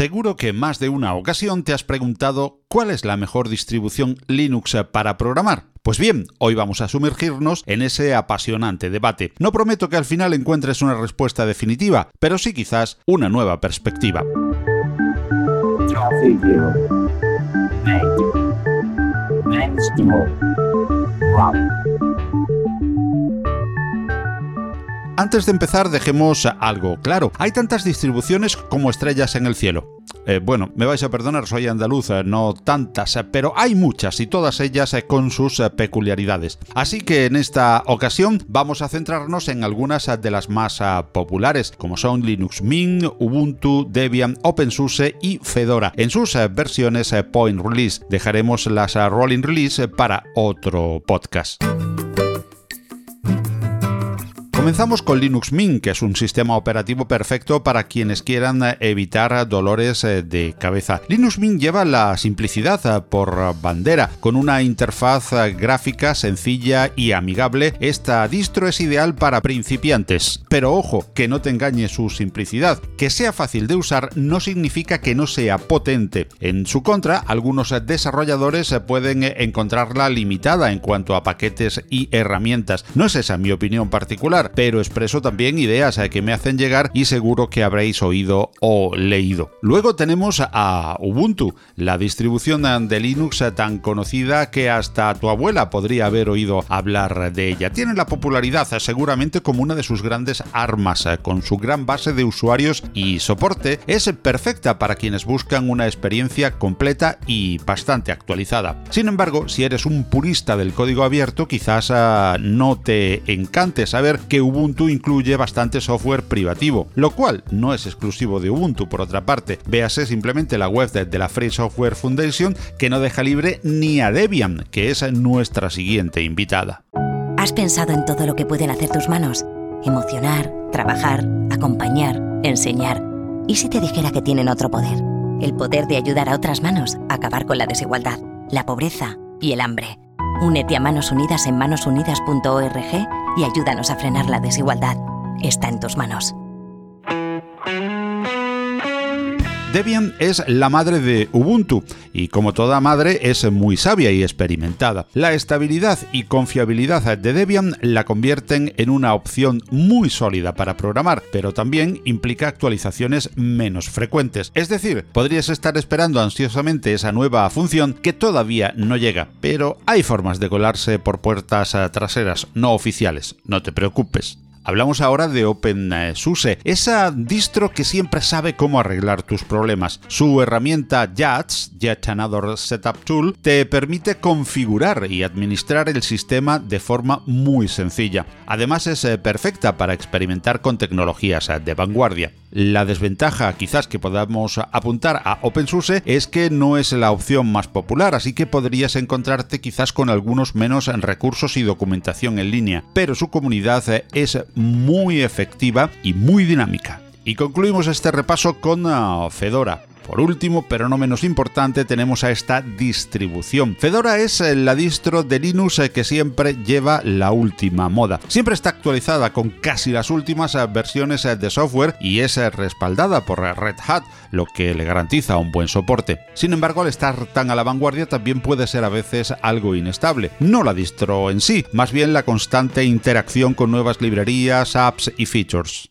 Seguro que más de una ocasión te has preguntado cuál es la mejor distribución Linux para programar. Pues bien, hoy vamos a sumergirnos en ese apasionante debate. No prometo que al final encuentres una respuesta definitiva, pero sí quizás una nueva perspectiva. Antes de empezar, dejemos algo claro. Hay tantas distribuciones como estrellas en el cielo. Eh, bueno, me vais a perdonar, soy andaluza, no tantas, eh, pero hay muchas y todas ellas eh, con sus peculiaridades. Así que en esta ocasión vamos a centrarnos en algunas de las más populares, como son Linux Mint, Ubuntu, Debian, OpenSUSE y Fedora. En sus versiones Point Release dejaremos las Rolling Release para otro podcast. Comenzamos con Linux Mint, que es un sistema operativo perfecto para quienes quieran evitar dolores eh, de cabeza. Linux Mint lleva la simplicidad eh, por bandera, con una interfaz eh, gráfica sencilla y amigable. Esta distro es ideal para principiantes, pero ojo, que no te engañe su simplicidad. Que sea fácil de usar no significa que no sea potente. En su contra, algunos desarrolladores pueden encontrarla limitada en cuanto a paquetes y herramientas. No es esa mi opinión particular pero expreso también ideas que me hacen llegar y seguro que habréis oído o leído. Luego tenemos a Ubuntu, la distribución de Linux tan conocida que hasta tu abuela podría haber oído hablar de ella. Tiene la popularidad seguramente como una de sus grandes armas, con su gran base de usuarios y soporte, es perfecta para quienes buscan una experiencia completa y bastante actualizada. Sin embargo, si eres un purista del código abierto, quizás ah, no te encante saber que Ubuntu incluye bastante software privativo, lo cual no es exclusivo de Ubuntu por otra parte. Véase simplemente la web de la Free Software Foundation que no deja libre ni a Debian, que es nuestra siguiente invitada. ¿Has pensado en todo lo que pueden hacer tus manos? Emocionar, trabajar, acompañar, enseñar. ¿Y si te dijera que tienen otro poder? El poder de ayudar a otras manos a acabar con la desigualdad, la pobreza y el hambre. Únete a Manos Unidas en manosunidas.org y ayúdanos a frenar la desigualdad. Está en tus manos. Debian es la madre de Ubuntu y como toda madre es muy sabia y experimentada. La estabilidad y confiabilidad de Debian la convierten en una opción muy sólida para programar, pero también implica actualizaciones menos frecuentes. Es decir, podrías estar esperando ansiosamente esa nueva función que todavía no llega, pero hay formas de colarse por puertas traseras no oficiales, no te preocupes. Hablamos ahora de OpenSUSE, esa distro que siempre sabe cómo arreglar tus problemas. Su herramienta JATS, Yet Another Setup Tool, te permite configurar y administrar el sistema de forma muy sencilla. Además es eh, perfecta para experimentar con tecnologías eh, de vanguardia. La desventaja quizás que podamos apuntar a OpenSUSE es que no es la opción más popular, así que podrías encontrarte quizás con algunos menos recursos y documentación en línea, pero su comunidad es muy efectiva y muy dinámica. Y concluimos este repaso con ah, Fedora. Por último, pero no menos importante, tenemos a esta distribución. Fedora es eh, la distro de Linux eh, que siempre lleva la última moda. Siempre está actualizada con casi las últimas eh, versiones de software y es respaldada por Red Hat, lo que le garantiza un buen soporte. Sin embargo, al estar tan a la vanguardia también puede ser a veces algo inestable. No la distro en sí, más bien la constante interacción con nuevas librerías, apps y features.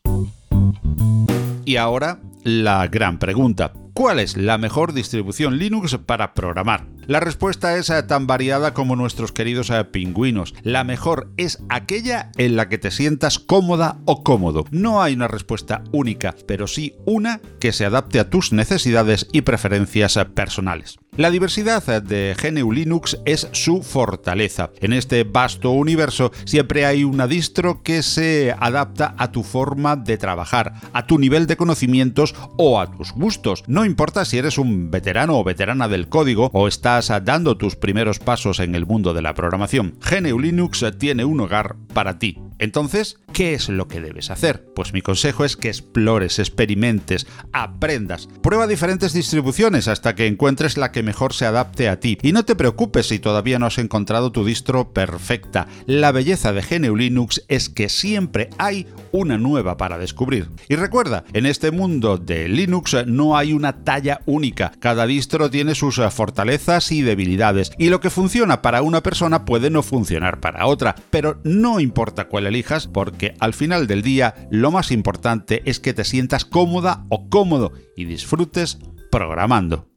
Y ahora, la gran pregunta. ¿Cuál es la mejor distribución Linux para programar? La respuesta es eh, tan variada como nuestros queridos eh, pingüinos. La mejor es aquella en la que te sientas cómoda o cómodo. No hay una respuesta única, pero sí una que se adapte a tus necesidades y preferencias eh, personales. La diversidad de GNU Linux es su fortaleza. En este vasto universo siempre hay una distro que se adapta a tu forma de trabajar, a tu nivel de conocimientos o a tus gustos. No importa si eres un veterano o veterana del código o estás dando tus primeros pasos en el mundo de la programación. GNU Linux tiene un hogar para ti. Entonces, ¿qué es lo que debes hacer? Pues mi consejo es que explores, experimentes, aprendas, prueba diferentes distribuciones hasta que encuentres la que mejor se adapte a ti. Y no te preocupes si todavía no has encontrado tu distro perfecta. La belleza de GNU Linux es que siempre hay una nueva para descubrir. Y recuerda, en este mundo de Linux no hay una talla única. Cada distro tiene sus fortalezas y debilidades. Y lo que funciona para una persona puede no funcionar para otra. Pero no importa cuál elijas porque al final del día lo más importante es que te sientas cómoda o cómodo y disfrutes programando.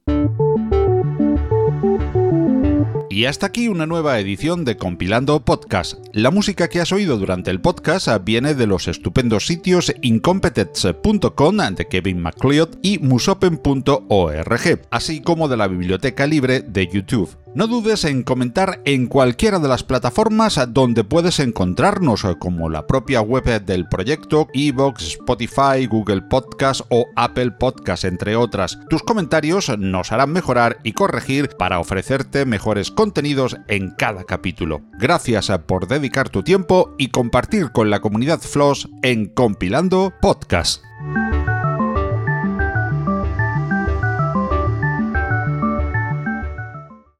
Y hasta aquí una nueva edición de Compilando Podcast. La música que has oído durante el podcast viene de los estupendos sitios incompetence.com de Kevin MacLeod y musopen.org, así como de la biblioteca libre de YouTube. No dudes en comentar en cualquiera de las plataformas donde puedes encontrarnos, como la propia web del proyecto, Evox, Spotify, Google Podcast o Apple Podcast, entre otras. Tus comentarios nos harán mejorar y corregir para ofrecerte mejores contenidos en cada capítulo. Gracias por dedicar tu tiempo y compartir con la comunidad Floss en Compilando Podcast.